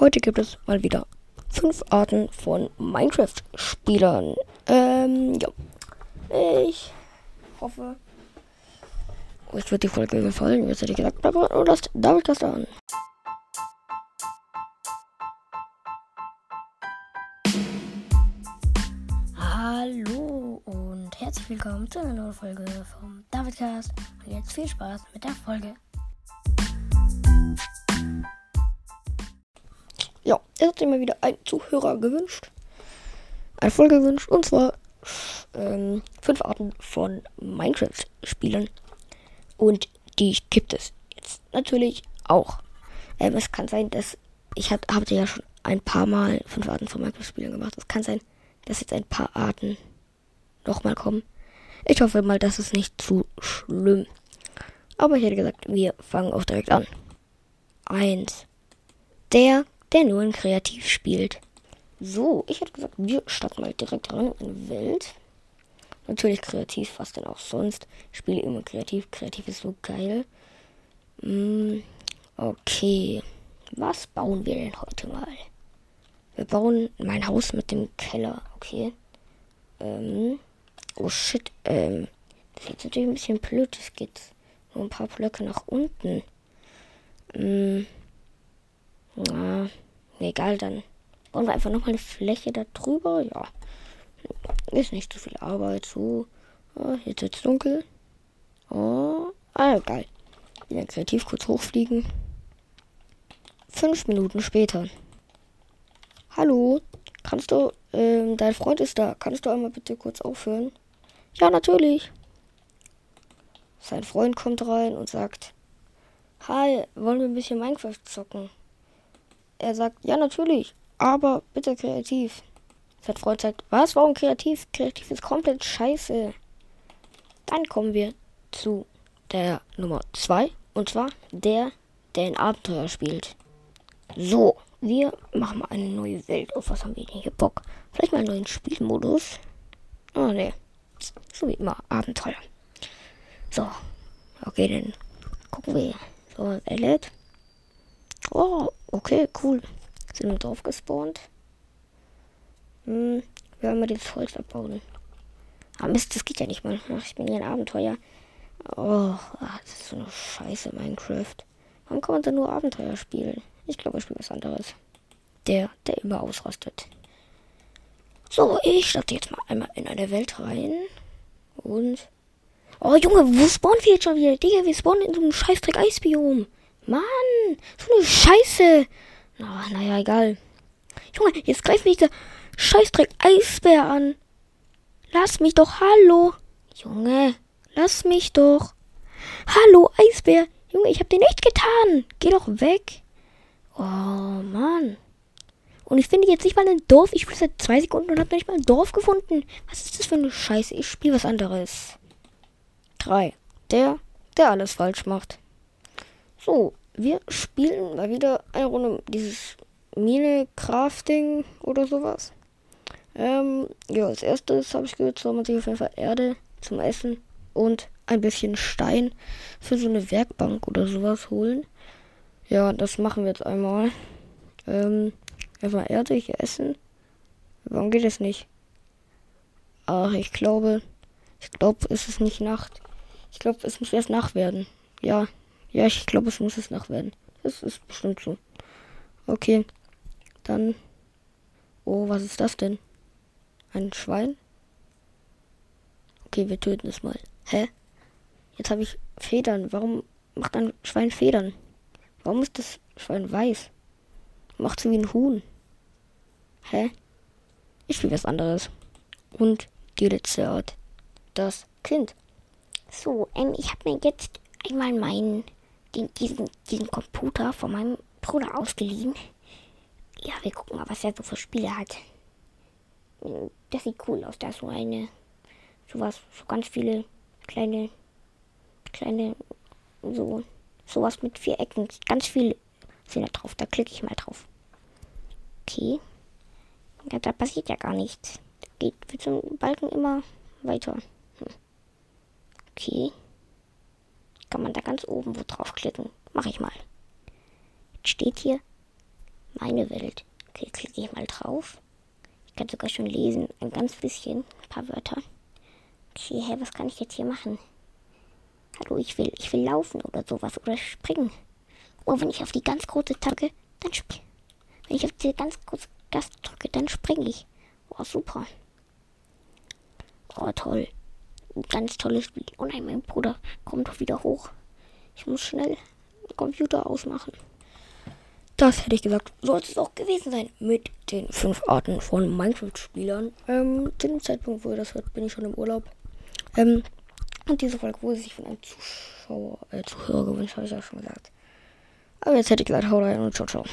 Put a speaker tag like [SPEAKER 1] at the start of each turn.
[SPEAKER 1] Heute gibt es mal wieder fünf Arten von Minecraft-Spielern. Ähm, ja. Ich hoffe, euch wird die Folge gefallen. Jetzt hätte ich gesagt, aber nur lasst David Gast an. Hallo und herzlich willkommen zu einer neuen Folge vom Davidcast. Und jetzt viel Spaß mit der Folge. Ja, es hat sich mal wieder ein Zuhörer gewünscht. Eine Folge gewünscht. Und zwar ähm, fünf Arten von Minecraft-Spielen. Und die gibt es jetzt natürlich auch. Ähm, es kann sein, dass ich habe hab ja schon ein paar Mal fünf Arten von Minecraft-Spielen gemacht. Es kann sein, dass jetzt ein paar Arten nochmal kommen. Ich hoffe mal, das ist nicht zu schlimm. Aber ich hätte gesagt, wir fangen auch direkt an. Eins. Der, der nur in Kreativ spielt. So, ich hätte gesagt, wir starten mal direkt rein in Welt. Natürlich kreativ, was denn auch sonst. Ich spiele immer kreativ. Kreativ ist so geil. Mm, okay. Was bauen wir denn heute mal? Wir bauen mein Haus mit dem Keller, okay. Ähm, oh shit, ähm, das ist natürlich ein bisschen blöd. Es geht nur ein paar Blöcke nach unten. Ähm, na, egal, dann bauen wir einfach nochmal eine Fläche da drüber. Ja, ist nicht zu viel Arbeit. So, oh, jetzt wird's dunkel. Oh, ah, geil. Wieder kreativ kurz hochfliegen. Fünf Minuten später. Hallo, kannst du, ähm, dein Freund ist da. Kannst du einmal bitte kurz aufhören? Ja, natürlich. Sein Freund kommt rein und sagt, Hi, wollen wir ein bisschen Minecraft zocken? Er sagt, ja, natürlich, aber bitte kreativ. Sein Freund sagt, was, warum kreativ? Kreativ ist komplett scheiße. Dann kommen wir zu der Nummer 2, und zwar der, der ein Abenteuer spielt. So, wir machen mal eine neue Welt. Auf was haben wir denn hier Bock? Vielleicht mal einen neuen Spielmodus. Oh ne. So wie immer, Abenteuer. So. Okay, dann gucken wir. So, lädt. Oh, okay, cool. Sind wir drauf gespawnt. Hm, wir haben mal das Holz abbauen. Ah, Mist, das geht ja nicht mal. Ach, ich bin hier ein Abenteuer. Oh, ach, das ist so eine Scheiße, Minecraft. Warum kann man denn nur Abenteuer spielen? Ich glaube, ich spiele was anderes. Der, der immer ausrastet. So, ich starte jetzt mal einmal in eine Welt rein. Und. Oh, Junge, wo spawnen wir jetzt schon wieder? Digga, wir spawnen in so einem Scheißdreck Eisbiom. Mann, so eine Scheiße. Na, naja, egal. Junge, jetzt greift mich der Scheißdreck Eisbär an. Lass mich doch, hallo. Junge, lass mich doch. Hallo, Eisbär. Junge, ich hab dir nichts getan. Geh doch weg. Oh, Mann. Und ich finde jetzt nicht mal ein Dorf. Ich spiele seit zwei Sekunden und habe nicht mal ein Dorf gefunden. Was ist das für eine Scheiße? Ich spiele was anderes. Drei. Der, der alles falsch macht. So, wir spielen mal wieder eine Runde dieses Mine-Crafting oder sowas. Ähm, ja, als erstes habe ich gehört, soll man sich auf jeden Fall Erde zum Essen und ein bisschen Stein für so eine Werkbank oder sowas holen. Ja, das machen wir jetzt einmal. Ähm, erstmal Erde hier essen. Warum geht es nicht? Ach, ich glaube, ich glaube, es ist nicht Nacht. Ich glaube, es muss erst Nacht werden. Ja, ja, ich glaube, es muss es Nacht werden. Das ist bestimmt so. Okay, dann. Oh, was ist das denn? Ein Schwein? Okay, wir töten es mal. Hä? Jetzt habe ich Federn. Warum macht ein Schwein Federn? Warum ist das Schwein weiß? Macht so wie ein Huhn. Hä? Ich will was anderes. Und die letzte Art. Das Kind. So, ähm, ich habe mir jetzt einmal meinen, den, diesen, diesen Computer von meinem Bruder ausgeliehen. Ja, wir gucken mal, was er so für Spiele hat. Das sieht cool aus. Da ist so eine, sowas, so ganz viele kleine, kleine, so sowas mit vier Ecken. Ganz viele sind da drauf. Da klicke ich mal drauf. Okay. Ja, da passiert ja gar nichts. Geht mit so einem Balken immer weiter. Hm. Okay. Kann man da ganz oben wo drauf klicken. Mache ich mal. Jetzt steht hier
[SPEAKER 2] Meine Welt. Okay, klicke ich mal drauf. Ich kann sogar schon lesen. Ein ganz bisschen. Ein paar Wörter. Okay, hä, was kann ich jetzt hier machen? Hallo, ich will, ich will laufen oder sowas oder springen. Oh, wenn ich auf die ganz große Tacke, dann springe Wenn ich auf die ganz große Taste drücke, dann springe ich. Oh, super. Oh, toll. Ganz tolles Spiel. Oh nein, mein Bruder kommt doch wieder hoch. Ich muss schnell den Computer ausmachen.
[SPEAKER 1] Das hätte ich gesagt, soll es auch gewesen sein mit den fünf Arten von Minecraft-Spielern. Ähm, zu dem Zeitpunkt, wo ihr das hört, bin ich schon im Urlaub. Ähm, und diese Folge wurde sich von einem Zuschauer, äh, Zuhörer gewünscht, habe ich auch schon gesagt. Aber jetzt hätte ich gesagt, hau rein und ciao, ciao.